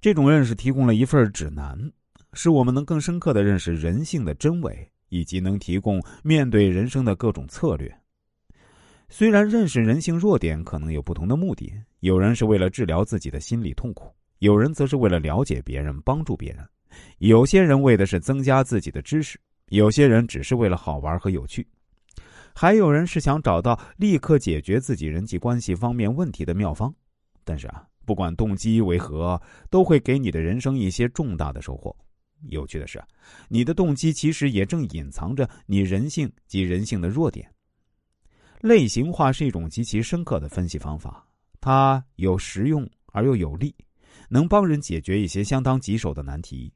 这种认识提供了一份指南，使我们能更深刻的认识人性的真伪，以及能提供面对人生的各种策略。虽然认识人性弱点可能有不同的目的，有人是为了治疗自己的心理痛苦，有人则是为了了解别人、帮助别人，有些人为的是增加自己的知识，有些人只是为了好玩和有趣，还有人是想找到立刻解决自己人际关系方面问题的妙方。但是啊，不管动机为何，都会给你的人生一些重大的收获。有趣的是，你的动机其实也正隐藏着你人性及人性的弱点。类型化是一种极其深刻的分析方法，它有实用而又有力，能帮人解决一些相当棘手的难题。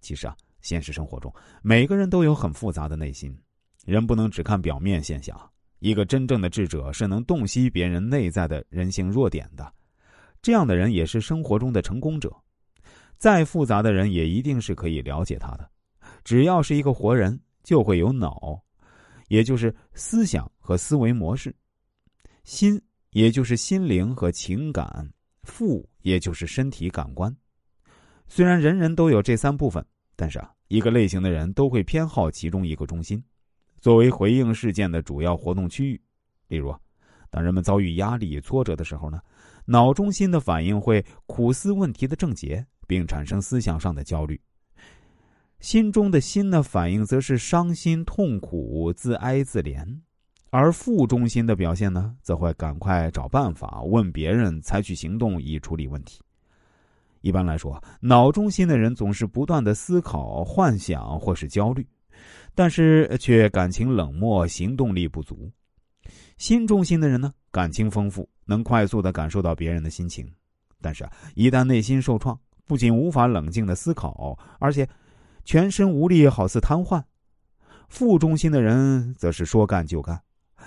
其实啊，现实生活中每个人都有很复杂的内心，人不能只看表面现象。一个真正的智者是能洞悉别人内在的人性弱点的，这样的人也是生活中的成功者。再复杂的人也一定是可以了解他的，只要是一个活人，就会有脑。也就是思想和思维模式，心也就是心灵和情感，腹也就是身体感官。虽然人人都有这三部分，但是啊，一个类型的人都会偏好其中一个中心，作为回应事件的主要活动区域。例如，当人们遭遇压力、挫折的时候呢，脑中心的反应会苦思问题的症结，并产生思想上的焦虑。心中的心呢，反应则是伤心、痛苦、自哀自怜；而腹中心的表现呢，则会赶快找办法，问别人，采取行动以处理问题。一般来说，脑中心的人总是不断的思考、幻想或是焦虑，但是却感情冷漠、行动力不足。心中心的人呢，感情丰富，能快速的感受到别人的心情，但是啊，一旦内心受创，不仅无法冷静的思考，而且。全身无力，好似瘫痪。负中心的人则是说干就干，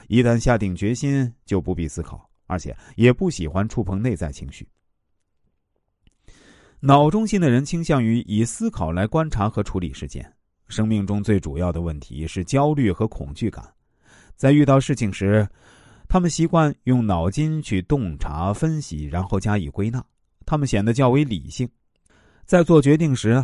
一旦下定决心，就不必思考，而且也不喜欢触碰内在情绪。脑中心的人倾向于以思考来观察和处理事件。生命中最主要的问题是焦虑和恐惧感，在遇到事情时，他们习惯用脑筋去洞察、分析，然后加以归纳。他们显得较为理性，在做决定时。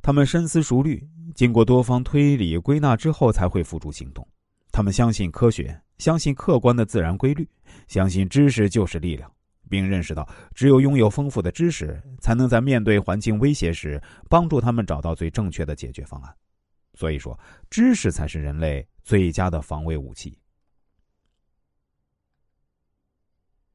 他们深思熟虑，经过多方推理归纳之后，才会付诸行动。他们相信科学，相信客观的自然规律，相信知识就是力量，并认识到只有拥有丰富的知识，才能在面对环境威胁时帮助他们找到最正确的解决方案。所以说，知识才是人类最佳的防卫武器。